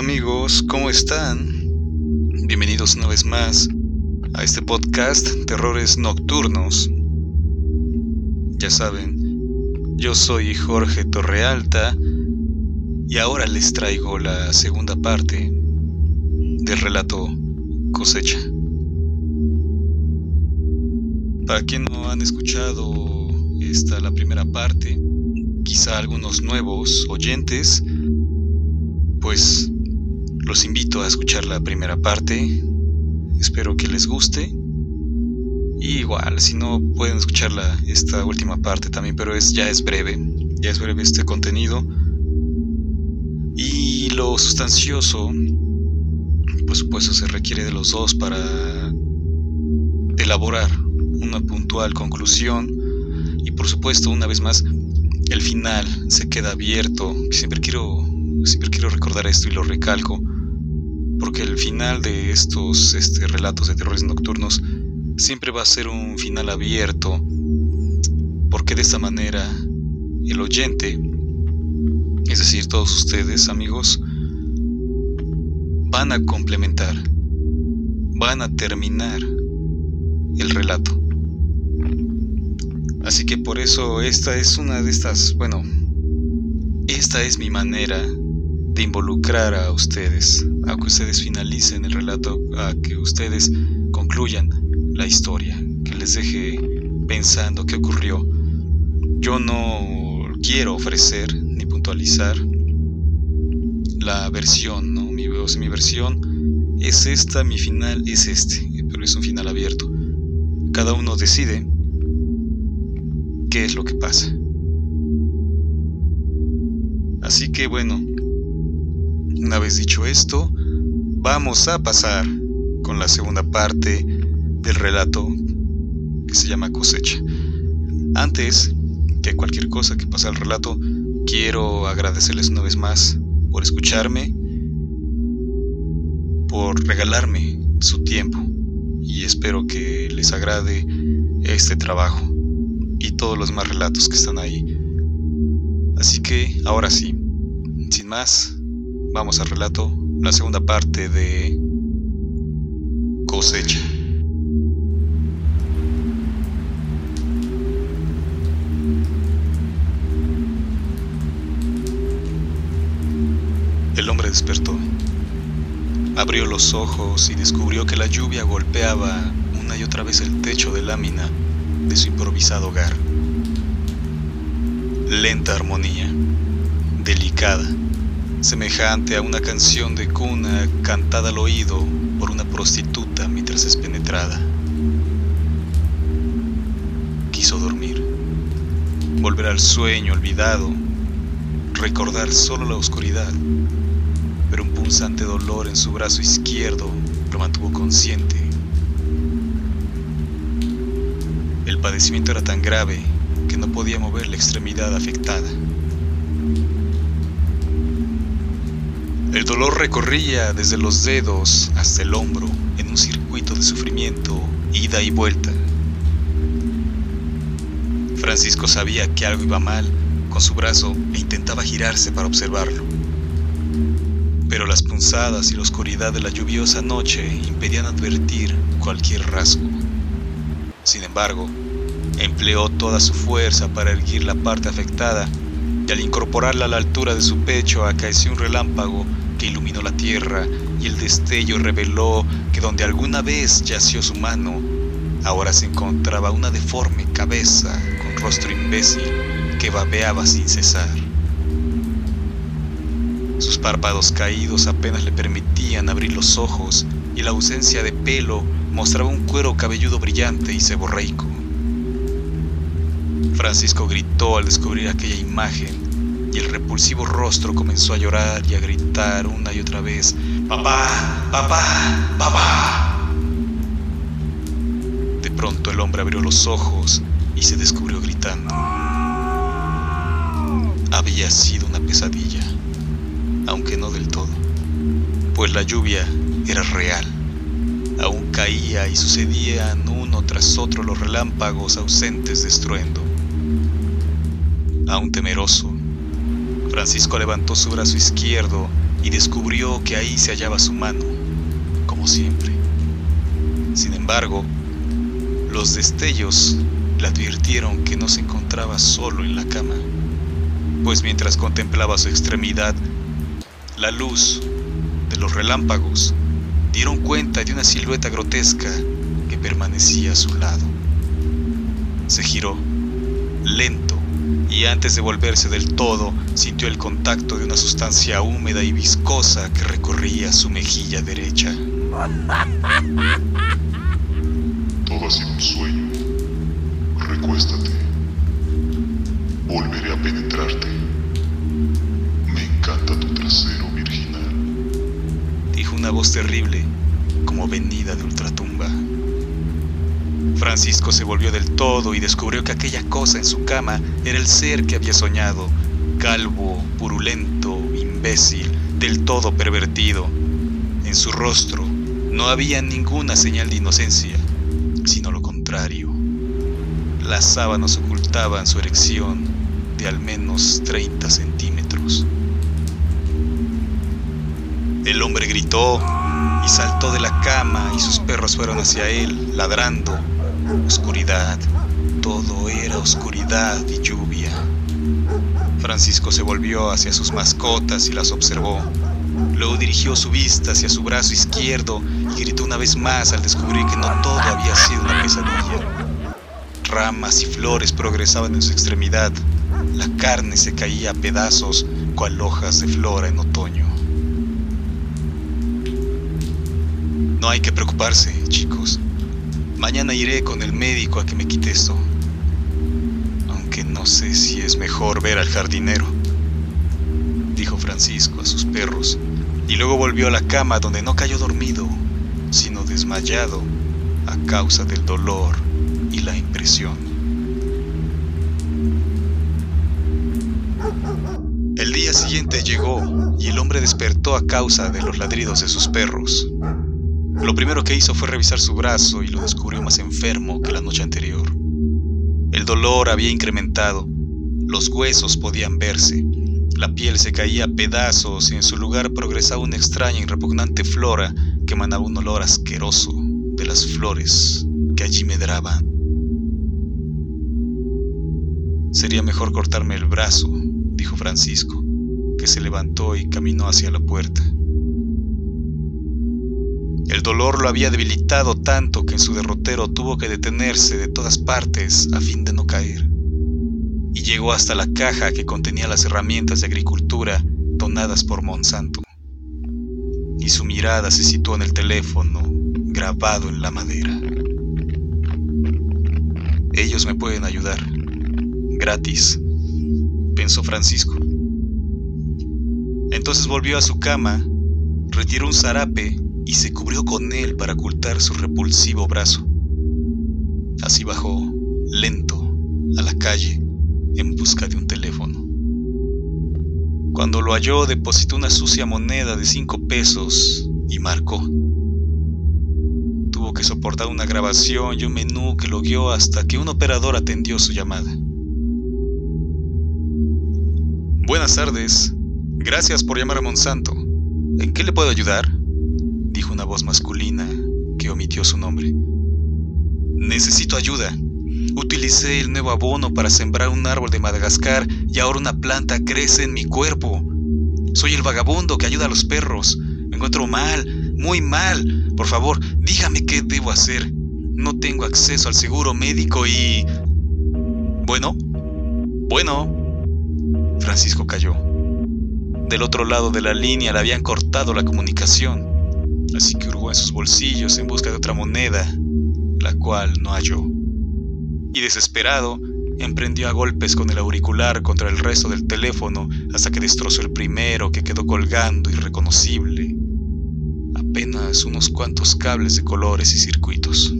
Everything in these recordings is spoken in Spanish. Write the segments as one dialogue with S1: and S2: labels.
S1: ¿Qué tal amigos? ¿Cómo están? Bienvenidos una vez más a este podcast Terrores Nocturnos. Ya saben, yo soy Jorge Torrealta y ahora les traigo la segunda parte del relato Cosecha. Para quien no han escuchado esta la primera parte, quizá algunos nuevos oyentes, pues los invito a escuchar la primera parte. Espero que les guste. Y igual, si no pueden escucharla esta última parte también, pero es ya es breve, ya es breve este contenido. Y lo sustancioso, por supuesto, se requiere de los dos para elaborar una puntual conclusión. Y por supuesto, una vez más, el final se queda abierto. Siempre quiero, siempre quiero recordar esto y lo recalco, porque el final de estos este, relatos de terrores nocturnos siempre va a ser un final abierto, porque de esta manera el oyente, es decir, todos ustedes amigos, van a complementar, van a terminar el relato. Así que por eso esta es una de estas, bueno, esta es mi manera de involucrar a ustedes, a que ustedes finalicen el relato, a que ustedes concluyan la historia, que les deje pensando qué ocurrió. Yo no quiero ofrecer ni puntualizar la versión, ¿no? Mi, versión es esta, mi final es este, pero es un final abierto. Cada uno decide qué es lo que pasa. Así que bueno, una vez dicho esto, vamos a pasar con la segunda parte del relato que se llama cosecha. Antes que cualquier cosa que pase al relato, quiero agradecerles una vez más por escucharme, por regalarme su tiempo y espero que les agrade este trabajo y todos los más relatos que están ahí. Así que ahora sí, sin más, vamos al relato, la segunda parte de cosecha. El hombre despertó. Abrió los ojos y descubrió que la lluvia golpeaba una y otra vez el techo de lámina de su improvisado hogar. Lenta armonía, delicada, semejante a una canción de cuna cantada al oído por una prostituta mientras es penetrada. Quiso dormir, volver al sueño olvidado, recordar solo la oscuridad, pero un punzante dolor en su brazo izquierdo lo mantuvo consciente El padecimiento era tan grave que no podía mover la extremidad afectada. El dolor recorría desde los dedos hasta el hombro en un circuito de sufrimiento, ida y vuelta. Francisco sabía que algo iba mal con su brazo e intentaba girarse para observarlo. Pero las punzadas y la oscuridad de la lluviosa noche impedían advertir cualquier rasgo. Sin embargo, empleó toda su fuerza para erguir la parte afectada y al incorporarla a la altura de su pecho acaeció un relámpago que iluminó la tierra y el destello reveló que donde alguna vez yació su mano, ahora se encontraba una deforme cabeza con rostro imbécil que babeaba sin cesar. Sus párpados caídos apenas le permitían abrir los ojos y la ausencia de pelo mostraba un cuero cabelludo brillante y ceborreico. Francisco gritó al descubrir aquella imagen y el repulsivo rostro comenzó a llorar y a gritar una y otra vez, ¡Papá! ¡Papá! ¡Papá! De pronto el hombre abrió los ojos y se descubrió gritando. Había sido una pesadilla, aunque no del todo, pues la lluvia era real. Aún caía y sucedían uno tras otro los relámpagos ausentes de estruendo. Aún temeroso, Francisco levantó su brazo izquierdo y descubrió que ahí se hallaba su mano, como siempre. Sin embargo, los destellos le advirtieron que no se encontraba solo en la cama, pues mientras contemplaba su extremidad, la luz de los relámpagos dieron cuenta de una silueta grotesca que permanecía a su lado. Se giró, lento, y antes de volverse del todo, sintió el contacto de una sustancia húmeda y viscosa que recorría su mejilla derecha.
S2: Todo ha sido un sueño. Recuéstate. Volveré a penetrarte. Me encanta tu trasero virginal.
S1: Dijo una voz terrible, como venida de ultratumba. Francisco se volvió del todo y descubrió que aquella cosa en su cama era el ser que había soñado, calvo, purulento, imbécil, del todo pervertido. En su rostro no había ninguna señal de inocencia, sino lo contrario. Las sábanas ocultaban su erección de al menos 30 centímetros. El hombre gritó y saltó de la cama y sus perros fueron hacia él, ladrando. Oscuridad, todo era oscuridad y lluvia. Francisco se volvió hacia sus mascotas y las observó. Luego dirigió su vista hacia su brazo izquierdo y gritó una vez más al descubrir que no todo había sido una pesadilla. Ramas y flores progresaban en su extremidad. La carne se caía a pedazos cual hojas de flora en otoño. No hay que preocuparse, chicos. Mañana iré con el médico a que me quite esto. Aunque no sé si es mejor ver al jardinero, dijo Francisco a sus perros, y luego volvió a la cama donde no cayó dormido, sino desmayado a causa del dolor y la impresión. El día siguiente llegó y el hombre despertó a causa de los ladridos de sus perros. Lo primero que hizo fue revisar su brazo y lo descubrió más enfermo que la noche anterior. El dolor había incrementado, los huesos podían verse, la piel se caía a pedazos y en su lugar progresaba una extraña y repugnante flora que emanaba un olor asqueroso de las flores que allí medraban. Sería mejor cortarme el brazo, dijo Francisco, que se levantó y caminó hacia la puerta. El dolor lo había debilitado tanto que en su derrotero tuvo que detenerse de todas partes a fin de no caer. Y llegó hasta la caja que contenía las herramientas de agricultura donadas por Monsanto. Y su mirada se situó en el teléfono grabado en la madera. Ellos me pueden ayudar. Gratis, pensó Francisco. Entonces volvió a su cama, retiró un zarape y se cubrió con él para ocultar su repulsivo brazo. Así bajó, lento, a la calle en busca de un teléfono. Cuando lo halló, depositó una sucia moneda de cinco pesos y marcó. Tuvo que soportar una grabación y un menú que lo guió hasta que un operador atendió su llamada. Buenas tardes. Gracias por llamar a Monsanto. ¿En qué le puedo ayudar? Dijo una voz masculina que omitió su nombre. Necesito ayuda. Utilicé el nuevo abono para sembrar un árbol de Madagascar y ahora una planta crece en mi cuerpo. Soy el vagabundo que ayuda a los perros. Me encuentro mal, muy mal. Por favor, dígame qué debo hacer. No tengo acceso al seguro médico y... Bueno, bueno. Francisco cayó. Del otro lado de la línea le habían cortado la comunicación, así que hurgó en sus bolsillos en busca de otra moneda, la cual no halló. Y desesperado, emprendió a golpes con el auricular contra el resto del teléfono hasta que destrozó el primero que quedó colgando irreconocible. Apenas unos cuantos cables de colores y circuitos.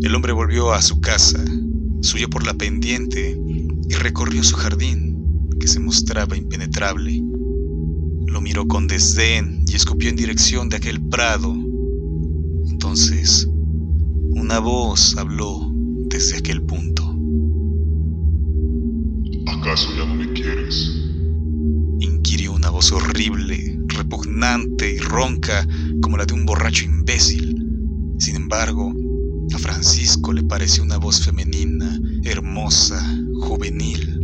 S1: El hombre volvió a su casa, subió por la pendiente y recorrió su jardín, que se mostraba impenetrable. Lo miró con desdén y escupió en dirección de aquel prado. Entonces, una voz habló desde aquel punto.
S2: ¿Acaso ya no me quieres?
S1: inquirió una voz horrible, repugnante y ronca como la de un borracho imbécil. Sin embargo, a Francisco le pareció una voz femenina, hermosa, juvenil.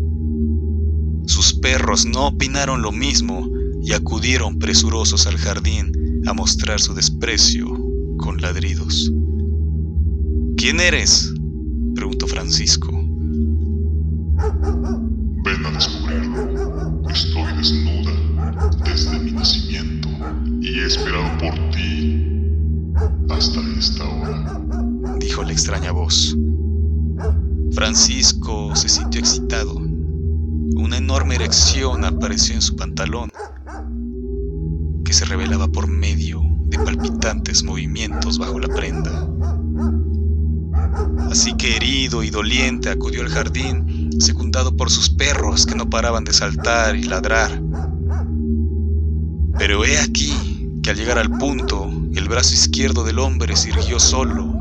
S1: Sus perros no opinaron lo mismo y acudieron presurosos al jardín a mostrar su desprecio con ladridos. ¿Quién eres? preguntó Francisco.
S2: Ven a descubrirlo. Estoy desnuda desde mi nacimiento y he esperado por ti hasta esta hora,
S1: dijo la extraña voz. Francisco se sintió excitado. Una enorme erección apareció en su pantalón, se revelaba por medio de palpitantes movimientos bajo la prenda. Así que herido y doliente acudió al jardín, secundado por sus perros que no paraban de saltar y ladrar. Pero he aquí que al llegar al punto, el brazo izquierdo del hombre se irguió solo,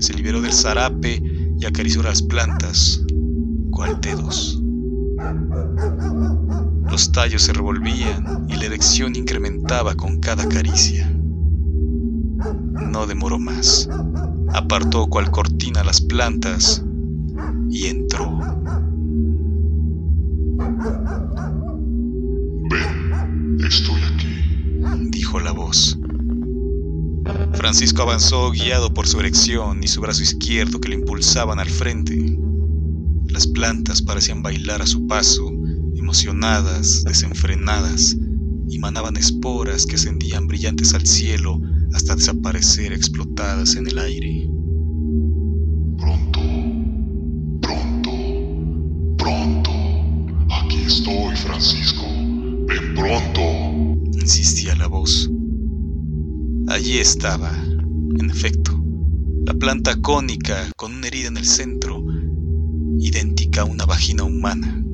S1: se liberó del zarape y acarició las plantas, cual dedos. Los tallos se revolvían y la erección incrementaba con cada caricia. No demoró más. Apartó cual cortina las plantas y entró.
S2: Ven, estoy aquí,
S1: dijo la voz. Francisco avanzó guiado por su erección y su brazo izquierdo que le impulsaban al frente. Las plantas parecían bailar a su paso, emocionadas, desenfrenadas, y manaban esporas que ascendían brillantes al cielo hasta desaparecer explotadas en el aire.
S2: pronto, pronto, pronto. Aquí estoy, Francisco. Ven pronto.
S1: insistía la voz. Allí estaba, en efecto, la planta cónica con una herida en el centro, idéntica a una vagina humana,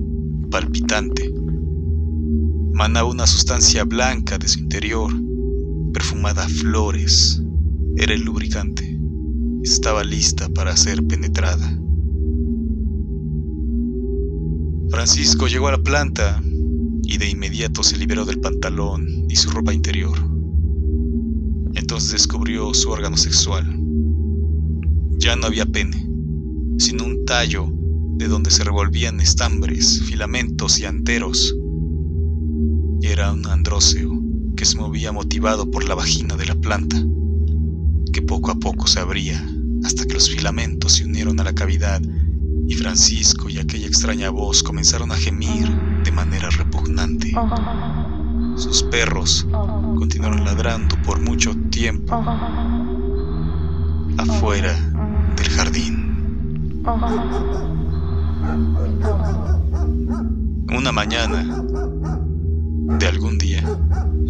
S1: palpitante. Manaba una sustancia blanca de su interior, perfumada a flores. Era el lubricante. Estaba lista para ser penetrada. Francisco llegó a la planta y de inmediato se liberó del pantalón y su ropa interior. Entonces descubrió su órgano sexual. Ya no había pene, sino un tallo de donde se revolvían estambres, filamentos y anteros. Era un andróceo que se movía motivado por la vagina de la planta, que poco a poco se abría hasta que los filamentos se unieron a la cavidad y Francisco y aquella extraña voz comenzaron a gemir de manera repugnante. Sus perros continuaron ladrando por mucho tiempo afuera del jardín. Una mañana de algún día,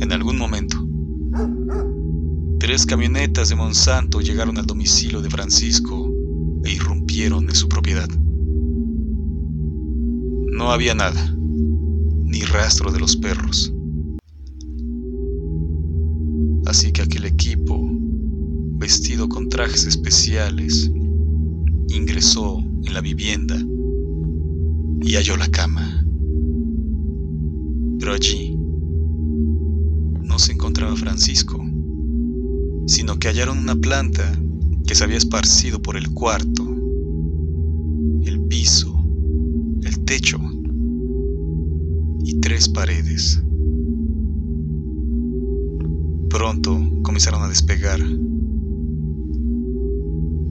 S1: en algún momento, tres camionetas de Monsanto llegaron al domicilio de Francisco e irrumpieron en su propiedad. No había nada, ni rastro de los perros. Así que aquel equipo, vestido con trajes especiales, ingresó en la vivienda y halló la cama. Pero allí no se encontraba Francisco, sino que hallaron una planta que se había esparcido por el cuarto, el piso, el techo y tres paredes. Pronto comenzaron a despegar,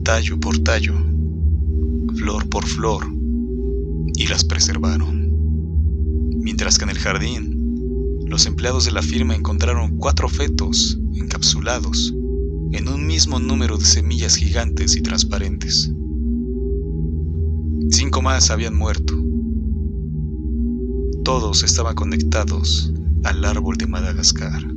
S1: tallo por tallo, flor por flor, y las preservaron. Mientras que en el jardín, los empleados de la firma encontraron cuatro fetos encapsulados en un mismo número de semillas gigantes y transparentes. Cinco más habían muerto. Todos estaban conectados al árbol de Madagascar.